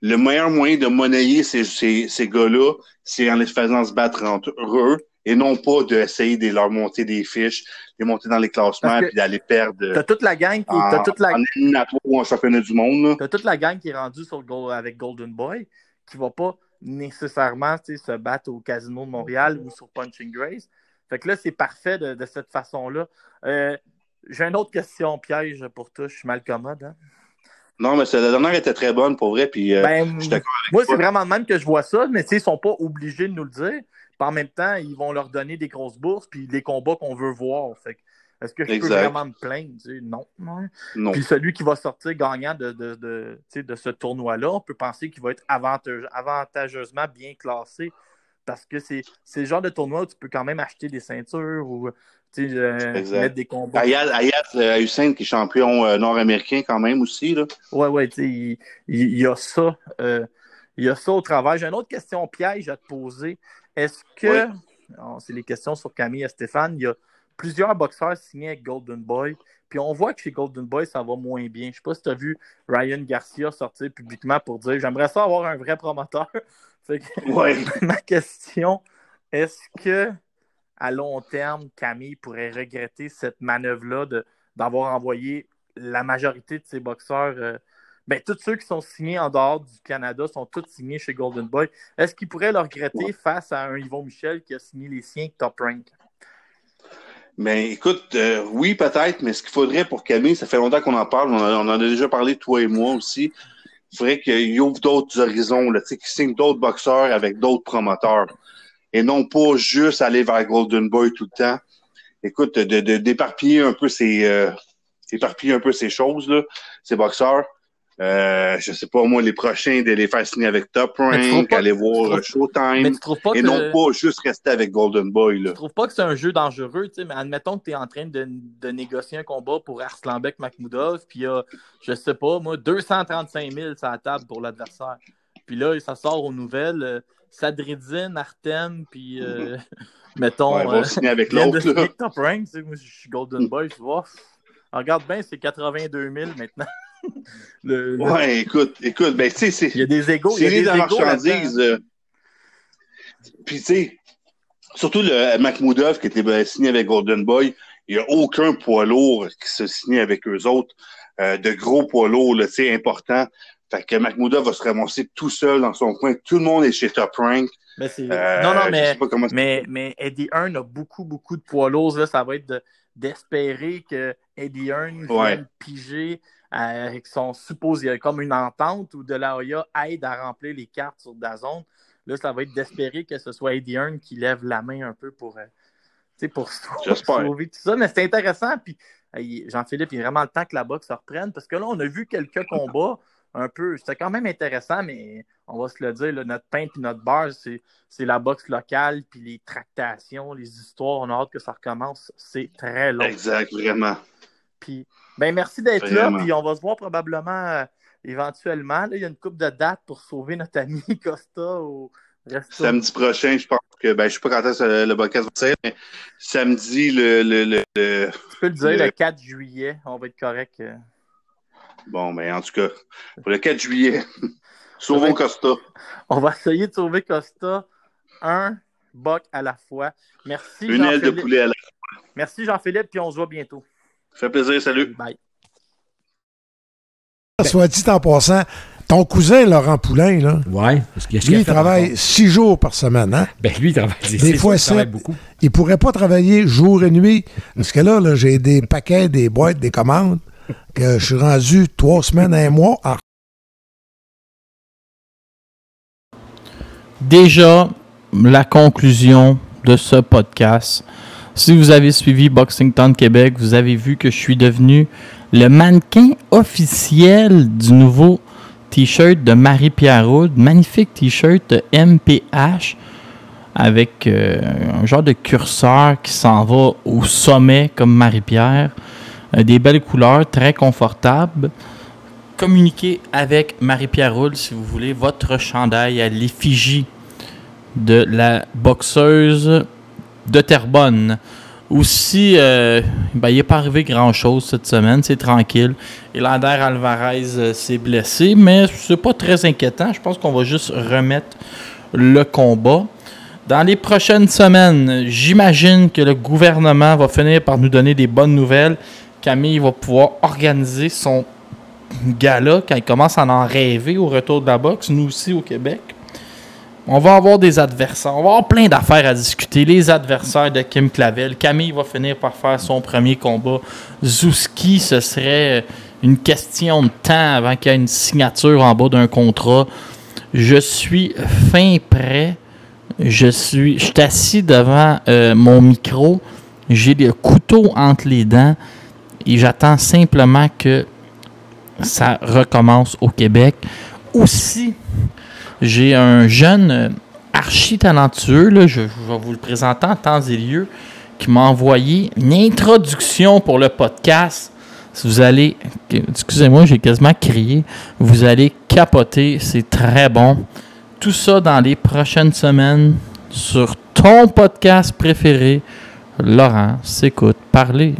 C: le meilleur moyen de monnayer ces, ces, ces gars-là, c'est en les faisant se battre entre eux et non pas d'essayer de leur monter des fiches, de les monter dans les classements puis d'aller perdre
A: T'as toute la gang qui,
C: en,
A: toute la,
C: en éliminatoire ou en championnat du monde.
A: T'as toute la gang qui est rendue sur le avec Golden Boy, qui va pas nécessairement se battre au Casino de Montréal ou sur Punching Grace. Fait que là, c'est parfait de, de cette façon-là. Euh, J'ai une autre question piège pour toi. Je suis mal commode. Hein?
C: Non, mais c'est- la dernière était très bonne pour vrai. Puis, euh,
A: Ben,
C: je suis d'accord
A: moi, c'est vraiment de même que je vois ça, mais ils sont pas obligés de nous le dire. Puis en même temps, ils vont leur donner des grosses bourses puis des combats qu'on veut voir. Est-ce que je peux vraiment me plaindre? Tu sais, non. non. Puis celui qui va sortir gagnant de, de, de, tu sais, de ce tournoi-là, on peut penser qu'il va être avantage- avantageusement bien classé parce que c'est le genre de tournoi où tu peux quand même acheter des ceintures ou euh, mettre des combats.
C: Ayaz, Ayaz euh, Hussein, qui est champion euh, nord-américain quand même aussi. Là.
A: Ouais, ouais, tu sais, il, il- il y a ça. euh, il y a ça au travail. J'ai une autre question piège à te poser. Est-ce que. Oh, c'est les questions sur Camille et Stéphane. Il y a plusieurs boxeurs signés avec Golden Boy. Puis on voit que chez Golden Boy, ça va moins bien. Je sais pas si tu as vu Ryan Garcia sortir publiquement pour dire J'aimerais ça avoir un vrai promoteur. Fait que
C: Ouais.
A: ma question, est-ce que à long terme, Camille pourrait regretter cette manœuvre-là d'avoir envoyé la majorité de ses boxeurs, euh, ben, tous ceux qui sont signés en dehors du Canada sont tous signés chez Golden Boy. Est-ce qu'il pourrait le regretter face à un Yvon Michel qui a signé les siens Top Rank?
C: Mais écoute, euh, oui, peut-être, mais ce qu'il faudrait pour Camille, ça fait longtemps qu'on en parle, on en a déjà parlé, toi et moi aussi. Faudrait qu'il ouvre d'autres horizons, là, qu'il signe d'autres boxeurs avec d'autres promoteurs. Et non pas juste aller vers Golden Boy tout le temps. Écoute, de- d'éparpiller un peu ces, euh, éparpiller un peu ces choses, là, ces boxeurs. Euh, je sais pas, moi, les prochains, de les faire signer avec Top
A: tu
C: Rank, aller
A: tu
C: voir
A: trouves-
C: Showtime.
A: Mais tu trouves pas
C: Et
A: que
C: non pas juste rester avec Golden Boy, là.
A: tu trouves pas que c'est un jeu dangereux, tu sais, mais admettons que tu es en train de, de négocier un combat pour Arslanbek Makhmoudov, puis il y a, je sais pas, moi, 235 000 sur la table pour l'adversaire. Puis là, ça sort aux nouvelles, euh, Sadridzine, Artem, puis euh, mettons,
C: Ouais,
A: euh,
C: signer avec l'autre,
A: Top Rank, tu sais, moi, je suis Golden Boy, je vois. Regarde bien, c'est 82 000 maintenant. Le- le-
C: Ouais, écoute, écoute, ben, tu sais, c'est.
A: Il y a des égaux. il y a
C: C'est
A: des
C: de la
A: égaux
C: marchandise.
A: là-dedans.
C: euh, Puis, tu sais, surtout le Makhmoudov qui était ben, signé avec Golden Boy, il n'y a aucun poids lourd qui se signe avec eux autres, euh, de gros poids lourds, tu sais, importants. Fait que Makhmoudov va se ramasser tout seul dans son coin. Tout le monde est chez Top Rank.
A: Mais
C: Euh,
A: non, non, mais
C: comment
A: Mais, mais Eddie Hearn a beaucoup, beaucoup de poids lourds. Là. Ça va être de- d'espérer que Eddie Hearn
C: Ouais.
A: vienne piger euh, avec son supposé comme une entente ou de l'AOA aide à remplir les cartes sur Dazone. Là, ça va être d'espérer que ce soit Eddie Hearn qui lève la main un peu pour, euh, pour sauver tout ça. Mais c'est intéressant. Puis euh, il- Jean-Philippe, il est vraiment le temps que la boxe se reprenne parce que là, on a vu quelques combats un peu. C'était quand même intéressant, mais on va se le dire, là, notre pain et notre beurre, c'est c'est la boxe locale, puis les tractations, les histoires. On a hâte que ça recommence. C'est très long.
C: Exact, vraiment.
A: Puis, ben, merci d'être là, puis on va se voir probablement euh, éventuellement. Là, il y a une coupe de dates pour sauver notre ami Costa au resto.
C: Samedi prochain, je pense que, ben, je sais pas quand est-ce le podcast va sortir, mais samedi, le, le, le, le-
A: Tu peux le dire,
C: le-
A: le 4 juillet, on va être correct. euh.
C: bon, ben, en tout cas, pour le 4 juillet, sauvons Costa.
A: On va essayer de sauver Costa un boc à la fois. Merci,
C: Une aile de poulet à la.
A: Merci, Jean-Philippe, puis on se voit bientôt.
C: Ça fait plaisir, salut.
A: Bye.
D: Soit dit en passant, ton cousin Laurent Poulain, là,
E: Ouais, parce
D: lui, il travaille six jours par semaine. Hein?
E: Ben, lui, il travaille.
D: Des fois,
E: travaille
D: sept.
E: beaucoup.
D: Il pourrait pas travailler jour et nuit. Parce que là, là, j'ai des paquets, des boîtes, des commandes, que je suis rendu trois semaines à un mois en
F: déjà la conclusion de ce podcast. Si vous avez suivi Boxing Town Québec, vous avez vu que je suis devenu le mannequin officiel du nouveau t-shirt de Marie-Pierre. Magnifique t-shirt MPH avec euh, un genre de curseur qui s'en va au sommet comme Marie-Pierre. Euh, des belles couleurs, très confortables. Communiquez avec Marie-Pierre Houd si vous voulez votre chandail à l'effigie
A: de la boxeuse de Terrebonne. Aussi, euh, ben, il n'est pas arrivé grand-chose cette semaine, c'est tranquille. Elander Alvarez euh, s'est blessé, mais c'est pas très inquiétant. Je pense qu'on va juste remettre le combat. Dans les prochaines semaines, j'imagine que le gouvernement va finir par nous donner des bonnes nouvelles. Camille va pouvoir organiser son gala quand il commence à en rêver au retour de la boxe, nous aussi au Québec. On va avoir des adversaires. On va avoir plein d'affaires à discuter. Les adversaires de Kim Clavel. Camille va finir par faire son premier combat. Zouski, ce serait une question de temps avant qu'il y ait une signature en bas d'un contrat. Je suis fin prêt. Je suis, je suis assis devant euh, mon micro. J'ai le couteau entre les dents et j'attends simplement que ça recommence au Québec. Aussi, j'ai un jeune euh, archi talentueux, là, je, vais vous le présenter en temps et lieu, qui m'a envoyé une introduction pour le podcast. Vous allez, excusez-moi, j'ai quasiment crié, vous allez capoter, c'est très bon. Tout ça dans les prochaines semaines sur ton podcast préféré. Laurent s'écoute parler.